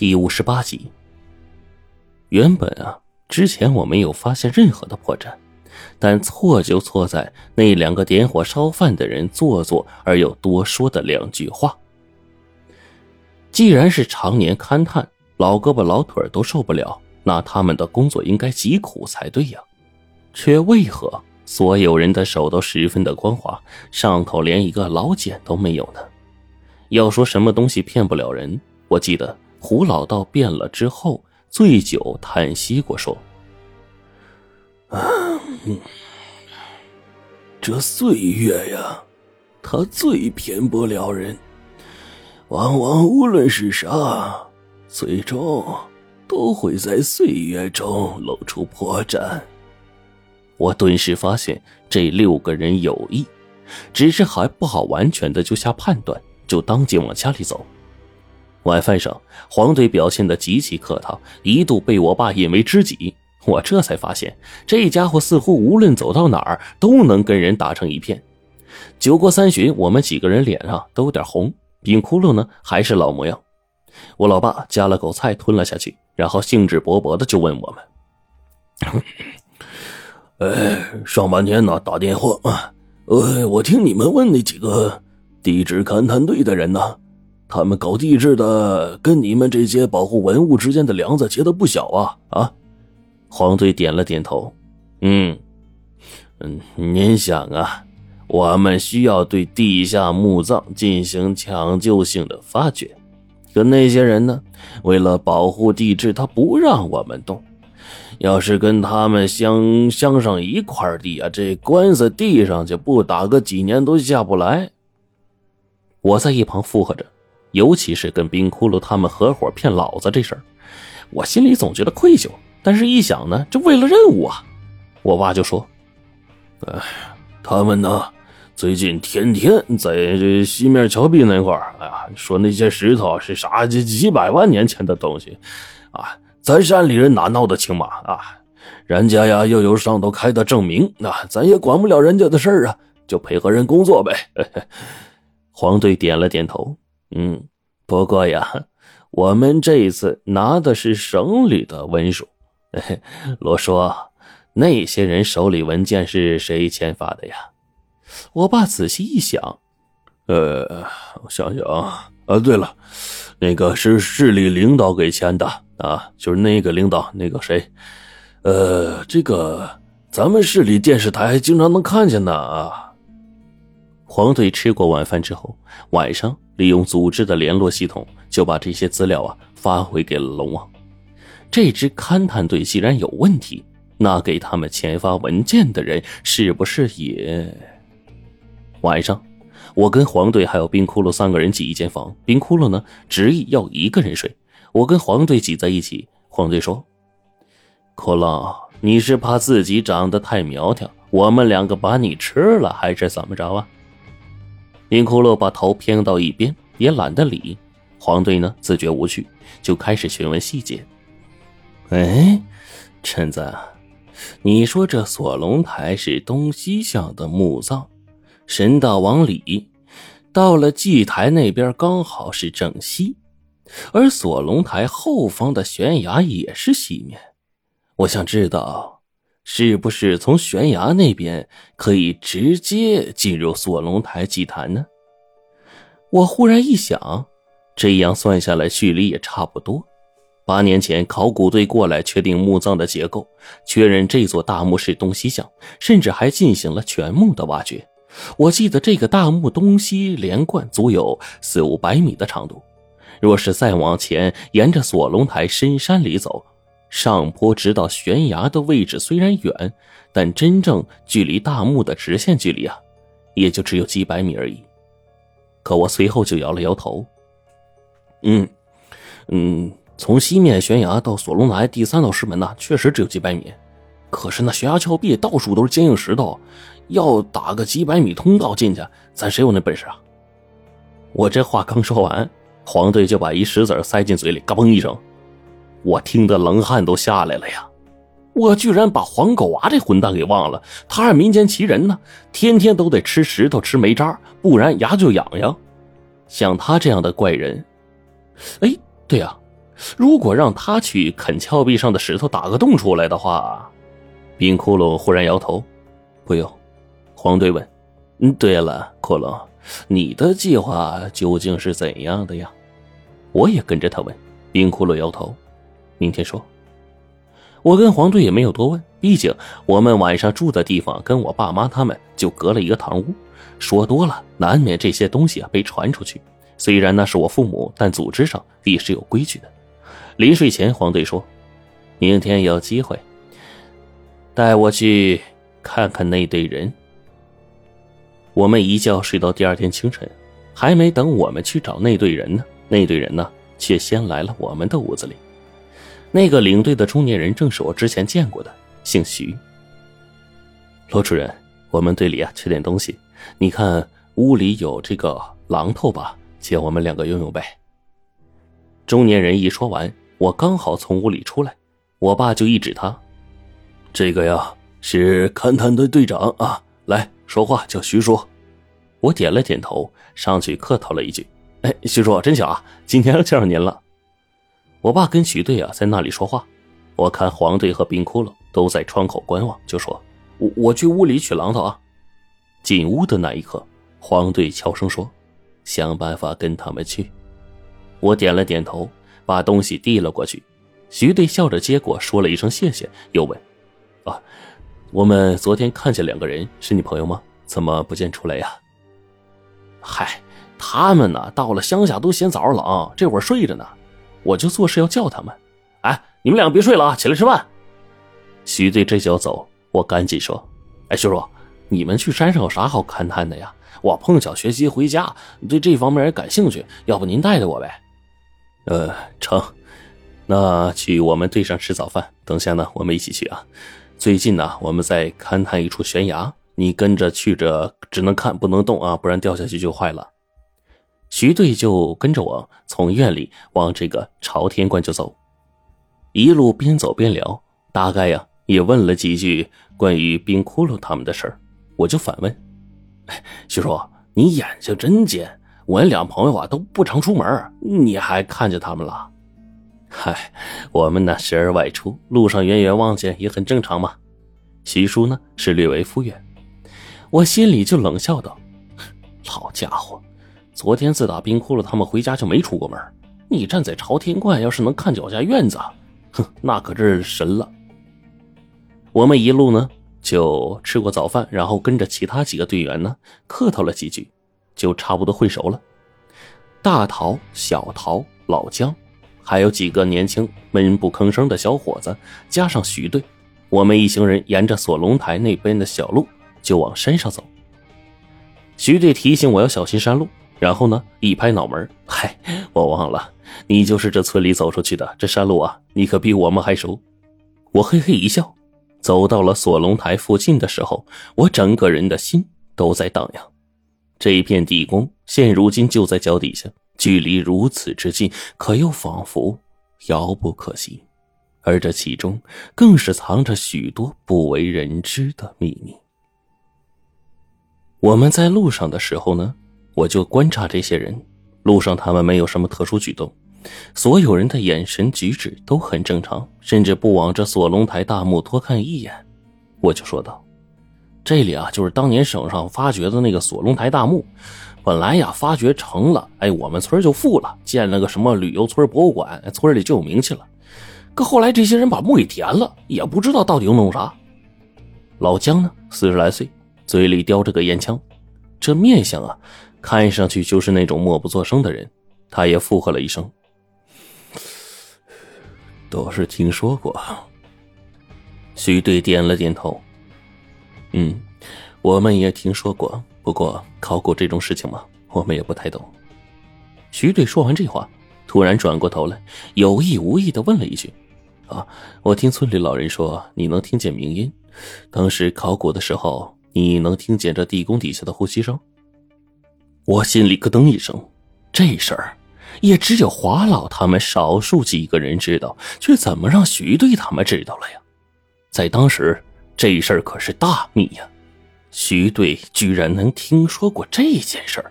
第五十八集。原本啊，之前我没有发现任何的破绽，但错就错在那两个点火烧饭的人做作而又多说的两句话。既然是常年勘探，老胳膊老腿都受不了，那他们的工作应该极苦才对呀，却为何所有人的手都十分的光滑，上头连一个老茧都没有呢？要说什么东西骗不了人，我记得。胡老道变了之后，醉酒叹息过，说：“这岁月呀，它最骗不了人。往往无论是啥，最终都会在岁月中露出破绽。”我顿时发现这六个人有意，只是还不好完全的就下判断，就当即往家里走。晚饭上，黄队表现的极其客套，一度被我爸引为知己。我这才发现，这家伙似乎无论走到哪儿都能跟人打成一片。酒过三巡，我们几个人脸上都有点红，冰窟窿呢还是老模样。我老爸夹了口菜吞了下去，然后兴致勃勃的就问我们：“哎，上半天呢打电话啊，呃，我听你们问那几个地质勘探队的人呢。”他们搞地质的，跟你们这些保护文物之间的梁子结的不小啊！啊，黄队点了点头，嗯，嗯，您想啊，我们需要对地下墓葬进行抢救性的发掘，可那些人呢，为了保护地质，他不让我们动。要是跟他们相相上一块地啊，这官司地上就不打个几年都下不来。我在一旁附和着。尤其是跟冰窟窿他们合伙骗老子这事儿，我心里总觉得愧疚。但是一想呢，这为了任务啊，我爸就说：“哎，他们呢，最近天天在这西面峭壁那块儿，哎呀，说那些石头是啥几几百万年前的东西，啊，咱山里人哪闹得清嘛？啊，人家呀又有上头开的证明，那咱也管不了人家的事儿啊，就配合人工作呗。” 黄队点了点头。嗯，不过呀，我们这一次拿的是省里的文书。罗叔，那些人手里文件是谁签发的呀？我爸仔细一想，呃，我想想啊，啊，对了，那个是市里领导给签的啊，就是那个领导，那个谁，呃，这个咱们市里电视台经常能看见的啊。黄队吃过晚饭之后，晚上利用组织的联络系统，就把这些资料啊发回给了龙王。这支勘探队既然有问题，那给他们签发文件的人是不是也？晚上，我跟黄队还有冰窟窿三个人挤一间房，冰窟窿呢执意要一个人睡。我跟黄队挤在一起，黄队说：“窟窿，你是怕自己长得太苗条，我们两个把你吃了，还是怎么着啊？”林窟窿把头偏到一边，也懒得理。黄队呢，自觉无趣，就开始询问细节。哎，陈子，你说这锁龙台是东西向的墓葬，神道往里，到了祭台那边刚好是正西，而锁龙台后方的悬崖也是西面。我想知道。是不是从悬崖那边可以直接进入锁龙台祭坛呢？我忽然一想，这样算下来，距离也差不多。八年前，考古队过来确定墓葬的结构，确认这座大墓是东西向，甚至还进行了全墓的挖掘。我记得这个大墓东西连贯足有四五百米的长度。若是再往前，沿着锁龙台深山里走。上坡直到悬崖的位置虽然远，但真正距离大墓的直线距离啊，也就只有几百米而已。可我随后就摇了摇头。嗯，嗯，从西面悬崖到锁龙台第三道石门呢，确实只有几百米。可是那悬崖峭壁到处都是坚硬石头，要打个几百米通道进去，咱谁有那本事啊？我这话刚说完，黄队就把一石子塞进嘴里，嘎嘣一声。我听得冷汗都下来了呀！我居然把黄狗娃这混蛋给忘了，他是民间奇人呢，天天都得吃石头吃煤渣，不然牙就痒痒。像他这样的怪人，哎，对呀，如果让他去啃峭壁上的石头打个洞出来的话，冰窟窿忽然摇头，不用。黄队问：“嗯，对了，骷髅，你的计划究竟是怎样的呀？”我也跟着他问。冰窟窿摇头：“明天说。”我跟黄队也没有多问，毕竟我们晚上住的地方跟我爸妈他们就隔了一个堂屋，说多了难免这些东西啊被传出去。虽然那是我父母，但组织上也是有规矩的。临睡前，黄队说：“明天有机会，带我去看看那队人。”我们一觉睡到第二天清晨，还没等我们去找那队人呢，那队人呢却先来了我们的屋子里。那个领队的中年人正是我之前见过的，姓徐。罗主任，我们队里啊缺点东西，你看屋里有这个榔头吧，借我们两个用用呗。中年人一说完，我刚好从屋里出来，我爸就一指他：“这个呀是勘探队队长啊，来说话叫徐叔。”我点了点头，上去客套了一句：“哎，徐叔真巧啊，今天见上您了。”我爸跟徐队啊在那里说话，我看黄队和冰窟窿都在窗口观望，就说：“我我去屋里取榔头啊。”进屋的那一刻，黄队悄声说：“想办法跟他们去。”我点了点头，把东西递了过去。徐队笑着接过，说了一声谢谢，又问：“啊，我们昨天看见两个人，是你朋友吗？怎么不见出来呀？”“嗨，他们呢，到了乡下都嫌早上冷，这会儿睡着呢。”我就做事要叫他们，哎，你们两个别睡了啊，起来吃饭。徐队这就要走，我赶紧说：“哎，徐叔，你们去山上有啥好勘探的呀？我碰巧学习回家，对这方面也感兴趣，要不您带带我呗？”呃，成，那去我们队上吃早饭。等下呢，我们一起去啊。最近呢，我们在勘探一处悬崖，你跟着去着，只能看不能动啊，不然掉下去就坏了。徐队就跟着我从院里往这个朝天观就走，一路边走边聊，大概呀也问了几句关于冰窟窿他们的事儿，我就反问：“ 徐叔，你眼睛真尖，我那俩朋友啊都不常出门，你还看见他们了？”“ 嗨，我们呢时而外出，路上远远望见也很正常嘛。”徐叔呢是略微敷衍，我心里就冷笑道：“ 老家伙。”昨天自打冰窟窿他们回家就没出过门。你站在朝天观，要是能看脚下院子，哼，那可真是神了。我们一路呢就吃过早饭，然后跟着其他几个队员呢客套了几句，就差不多混熟了。大桃、小桃、老姜，还有几个年轻闷不吭声的小伙子，加上徐队，我们一行人沿着锁龙台那边的小路就往山上走。徐队提醒我要小心山路。然后呢？一拍脑门，嗨，我忘了，你就是这村里走出去的。这山路啊，你可比我们还熟。我嘿嘿一笑，走到了锁龙台附近的时候，我整个人的心都在荡漾。这一片地宫，现如今就在脚底下，距离如此之近，可又仿佛遥不可及。而这其中，更是藏着许多不为人知的秘密。我们在路上的时候呢？我就观察这些人，路上他们没有什么特殊举动，所有人的眼神举止都很正常，甚至不往这锁龙台大墓多看一眼。我就说道：“这里啊，就是当年省上发掘的那个锁龙台大墓。本来呀，发掘成了，哎，我们村就富了，建了个什么旅游村博物馆，村里就有名气了。可后来这些人把墓给填了，也不知道到底又弄啥。”老姜呢，四十来岁，嘴里叼着个烟枪，这面相啊。看上去就是那种默不作声的人，他也附和了一声：“都是听说过。”徐队点了点头：“嗯，我们也听说过，不过考古这种事情嘛，我们也不太懂。”徐队说完这话，突然转过头来，有意无意的问了一句：“啊，我听村里老人说，你能听见鸣音？当时考古的时候，你能听见这地宫底下的呼吸声？”我心里咯噔一声，这事儿也只有华老他们少数几个人知道，却怎么让徐队他们知道了呀？在当时，这事儿可是大秘呀！徐队居然能听说过这件事儿，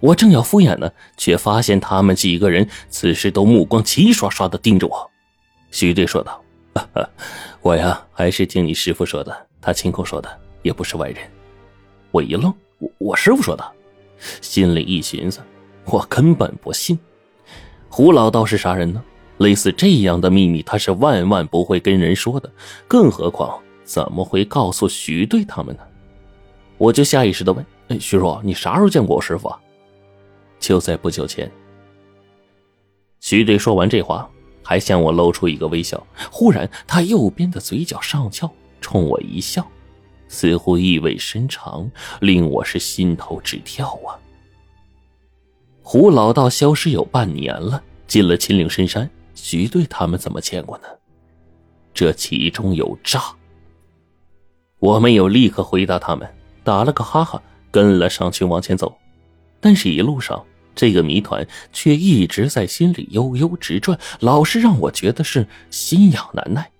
我正要敷衍呢，却发现他们几个人此时都目光齐刷刷的盯着我。徐队说道：“我呀，还是听你师傅说的，他亲口说的，也不是外人。”我一愣：“我我师傅说的？”心里一寻思，我根本不信。胡老道是啥人呢？类似这样的秘密，他是万万不会跟人说的，更何况怎么会告诉徐队他们呢？我就下意识的问：“哎，徐叔，你啥时候见过我师傅啊？”就在不久前。徐队说完这话，还向我露出一个微笑。忽然，他右边的嘴角上翘，冲我一笑，似乎意味深长，令我是心头直跳啊！胡老道消失有半年了，进了秦岭深山。徐队他们怎么见过呢？这其中有诈。我没有立刻回答他们，打了个哈哈，跟了上去往前走。但是，一路上这个谜团却一直在心里悠悠直转，老是让我觉得是心痒难耐。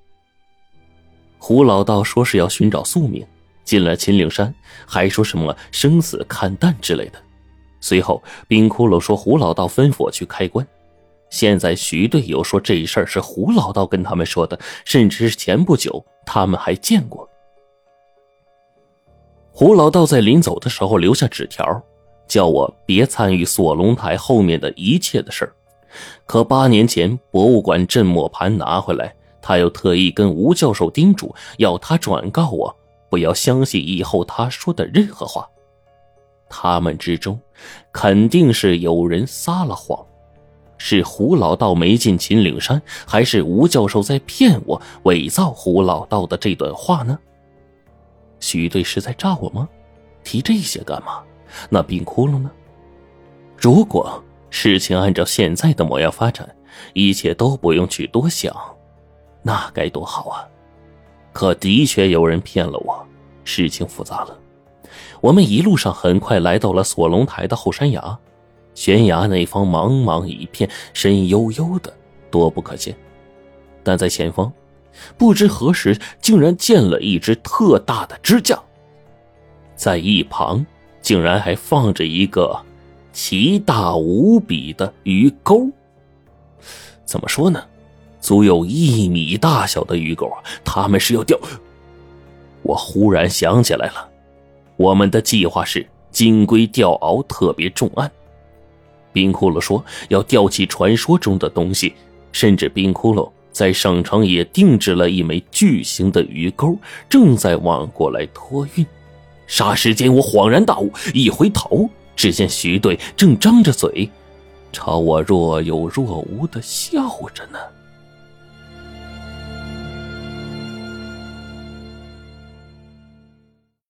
胡老道说是要寻找宿命，进了秦岭山，还说什么生死看淡之类的。随后，冰骷髅说胡老道吩咐我去开棺。现在徐队友说这事儿是胡老道跟他们说的，甚至是前不久他们还见过。胡老道在临走的时候留下纸条，叫我别参与锁龙台后面的一切的事儿。可八年前博物馆镇磨盘拿回来，他又特意跟吴教授叮嘱，要他转告我，不要相信以后他说的任何话。他们之中，肯定是有人撒了谎。是胡老道没进秦岭山，还是吴教授在骗我，伪造胡老道的这段话呢？徐队是在诈我吗？提这些干嘛？那冰窟窿呢？如果事情按照现在的模样发展，一切都不用去多想，那该多好啊！可的确有人骗了我，事情复杂了。我们一路上很快来到了锁龙台的后山崖。悬崖那方茫茫一片，深幽幽的，多不可见。但在前方，不知何时竟然建了一只特大的支架，在一旁竟然还放着一个奇大无比的鱼钩。怎么说呢？足有一米大小的鱼钩！他们是要钓……我忽然想起来了，我们的计划是金龟钓鳌特别重案。冰窟窿说要吊起传说中的东西，甚至冰窟窿在省城也定制了一枚巨型的鱼钩，正在往过来托运。霎时间，我恍然大悟，一回头，只见徐队正张着嘴，朝我若有若无的笑着呢。